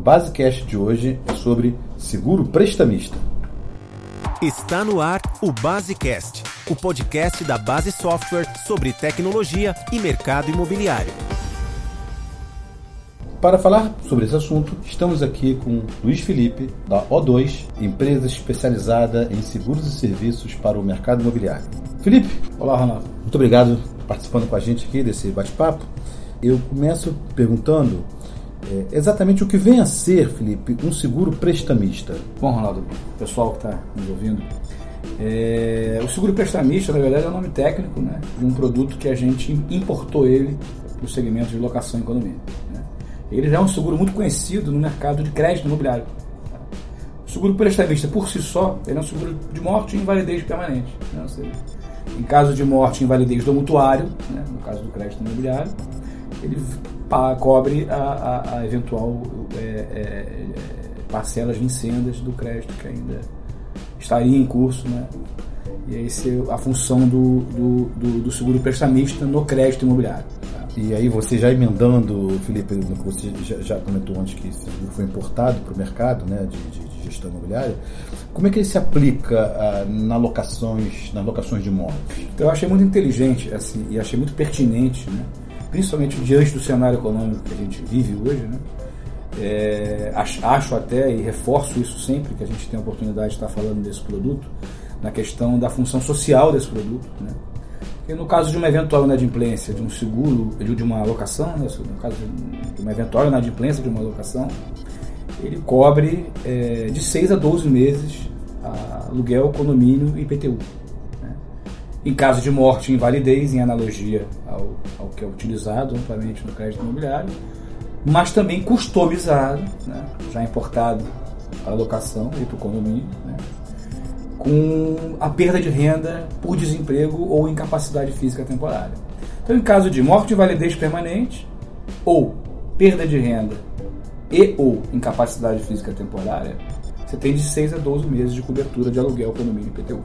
Basecast de hoje é sobre seguro prestamista. Está no ar o Basecast, o podcast da Base Software sobre tecnologia e mercado imobiliário. Para falar sobre esse assunto, estamos aqui com Luiz Felipe, da O2, empresa especializada em seguros e serviços para o mercado imobiliário. Felipe, olá Ronaldo. Muito obrigado por participando com a gente aqui desse bate-papo. Eu começo perguntando é, exatamente o que vem a ser, Felipe, um seguro prestamista. Bom, Ronaldo, pessoal que está nos ouvindo, é, o seguro prestamista, na verdade, é um nome técnico né, de um produto que a gente importou ele para o segmento de locação e economia. Né. Ele já é um seguro muito conhecido no mercado de crédito imobiliário. O seguro prestamista, por si só, ele é um seguro de morte e invalidez permanente. Né, seja, em caso de morte e invalidez do mutuário, né, no caso do crédito imobiliário, ele cobre a, a, a eventual é, é, parcelas vincendas do crédito que ainda estaria em curso, né? E essa é a função do, do, do, do seguro prestamista no crédito imobiliário. Tá? E aí você já emendando, Felipe, no que você já, já comentou antes que esse seguro foi importado para o mercado né, de, de, de, gestão imobiliária, como é que ele se aplica ah, na locações, nas locações de imóveis? Então, eu achei muito inteligente assim, e achei muito pertinente, né? Principalmente diante do cenário econômico que a gente vive hoje, né? É, acho até e reforço isso sempre que a gente tem a oportunidade de estar falando desse produto, na questão da função social desse produto. Né? Porque no caso de uma eventual inadimplência de um seguro, de uma alocação, né? no caso de uma eventual inadimplência de uma alocação, ele cobre é, de 6 a 12 meses aluguel, condomínio e IPTU. Em caso de morte e invalidez, em analogia ao, ao que é utilizado amplamente no crédito imobiliário, mas também customizado, né, já importado para locação e para o condomínio, né, com a perda de renda por desemprego ou incapacidade física temporária. Então, em caso de morte e invalidez permanente, ou perda de renda e ou incapacidade física temporária, você tem de 6 a 12 meses de cobertura de aluguel, condomínio PTU.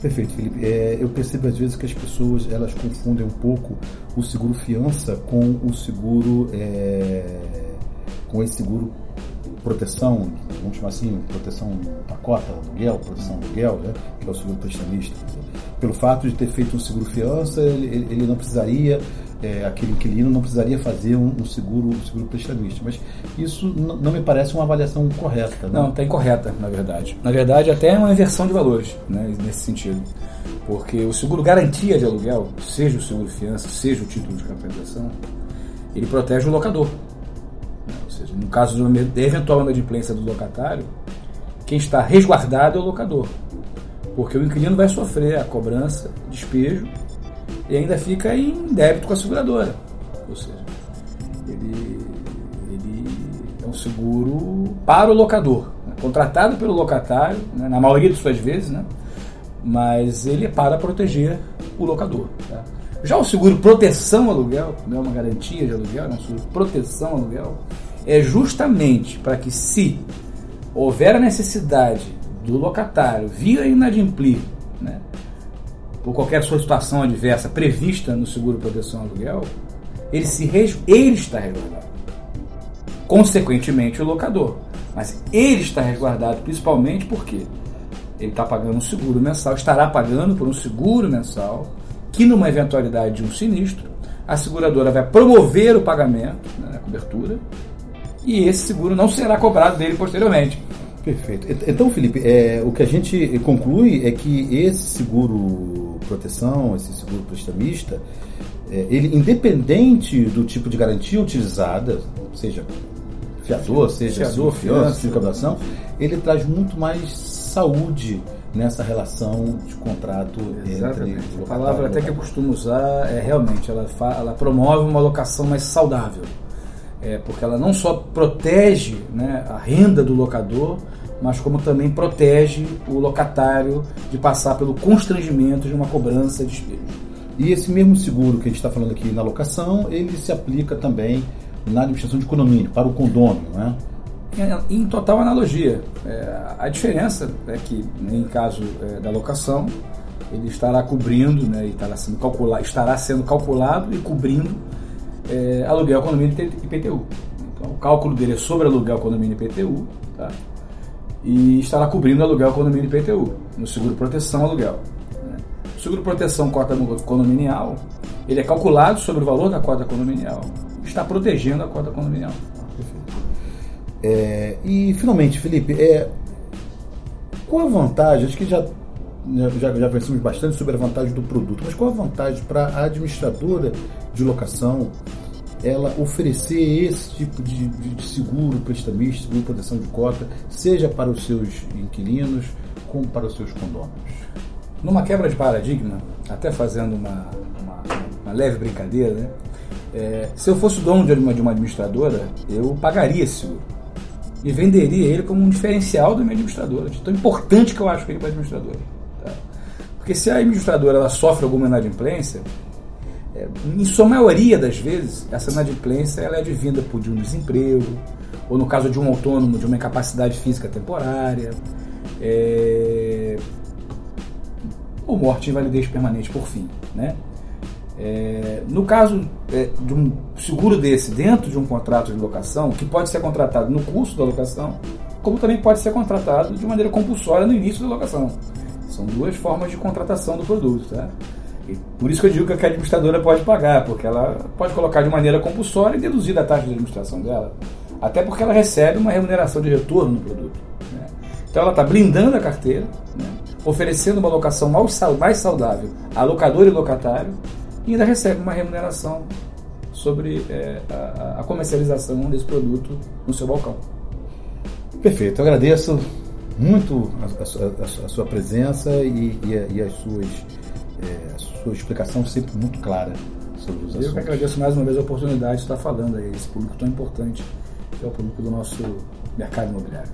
Perfeito, Felipe. É, eu percebo às vezes que as pessoas elas confundem um pouco o seguro fiança com o seguro é, com esse seguro proteção, vamos chamar assim, proteção da cota, aluguel, proteção aluguel, né, que é o seguro prestamista. Pelo fato de ter feito um seguro fiança, ele, ele não precisaria é, aquele inquilino não precisaria fazer um, um seguro um seguro prestamista. Mas isso não me parece uma avaliação correta. Né? Não, está incorreta, na verdade. Na verdade, até é uma inversão de valores né, nesse sentido. Porque o seguro garantia de aluguel, seja o seguro fiança, seja o título de capitalização, ele protege o locador. Né? Ou seja, no caso de eventual inadimplência do locatário, quem está resguardado é o locador. Porque o inquilino vai sofrer a cobrança, despejo e ainda fica em débito com a seguradora. Ou seja, ele, ele é um seguro para o locador, né? contratado pelo locatário, né? na maioria de suas vezes, né? mas ele é para proteger o locador. Tá? Já o seguro proteção aluguel, não é uma garantia de aluguel, é um seguro proteção aluguel, é justamente para que se houver a necessidade do locatário vir a inadimplir né, por qualquer sua situação adversa prevista no seguro proteção aluguel, ele, se res... ele está resguardado. Consequentemente, o locador. Mas ele está resguardado principalmente porque ele está pagando um seguro mensal, estará pagando por um seguro mensal, que numa eventualidade de um sinistro, a seguradora vai promover o pagamento, né, a cobertura, e esse seguro não será cobrado dele posteriormente. Perfeito. Então, Felipe, é, o que a gente conclui é que esse seguro proteção, esse seguro prestamista, é, ele independente do tipo de garantia utilizada, seja fiador, seja fiador, fiança, circulação, ele traz muito mais saúde nessa relação de contrato Exatamente. entre A palavra até que eu costumo usar é realmente, ela, ela promove uma locação mais saudável é, porque ela não só protege né, a renda do locador, mas como também protege o locatário de passar pelo constrangimento de uma cobrança de despejo. E esse mesmo seguro que a gente está falando aqui na locação, ele se aplica também na administração de condomínio, para o condômino, né? Em total analogia. É, a diferença é que, em caso é, da locação, ele estará cobrindo, né, estará, sendo calculado, estará sendo calculado e cobrindo é, aluguel, condomínio IPTU. Então, cálculo dele é sobre aluguel, condomínio IPTU, tá? E estará cobrindo aluguel, condomínio IPTU, no seguro proteção aluguel. Né? O seguro proteção cota condominial, ele é calculado sobre o valor da cota condominial, está protegendo a cota condominial. É, e finalmente, Felipe, é, qual a vantagem? Acho que já já, já pensamos bastante sobre a vantagem do produto, mas qual a vantagem para a administradora de locação ela oferecer esse tipo de, de seguro prestamista, seguro proteção de cota, seja para os seus inquilinos como para os seus condôminos? Numa quebra de paradigma, até fazendo uma, uma, uma leve brincadeira, né? É, se eu fosse dono de uma, de uma administradora, eu pagaria esse seguro e venderia ele como um diferencial da minha administradora, de tão importante que eu acho ele para a administradora. Tá? Porque se a administradora ela sofre alguma inadimplência, é, em sua maioria das vezes, essa inadimplência ela é advinda por de um desemprego, ou no caso de um autônomo, de uma incapacidade física temporária, é, ou morte e invalidez permanente por fim. Né? É, no caso é, de um seguro desse dentro de um contrato de locação, que pode ser contratado no curso da locação, como também pode ser contratado de maneira compulsória no início da locação. São duas formas de contratação do produto. Tá? Por isso que eu digo que a administradora pode pagar, porque ela pode colocar de maneira compulsória e deduzir da taxa de administração dela. Até porque ela recebe uma remuneração de retorno no produto. Né? Então ela está blindando a carteira, né? oferecendo uma locação mais saudável a locador e locatário e ainda recebe uma remuneração sobre é, a, a, comercialização desse produto no seu balcão. Perfeito, eu agradeço muito a, a, a sua presença e, e, e as suas, é, sua explicação sempre muito clara sobre os assuntos. Eu que agradeço mais uma vez a oportunidade de estar falando aí, esse público tão importante que é o público do nosso mercado imobiliário.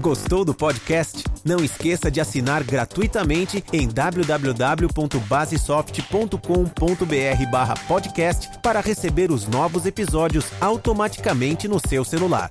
Gostou do podcast? Não esqueça de assinar gratuitamente em www.basesoft.com.br/podcast para receber os novos episódios automaticamente no seu celular.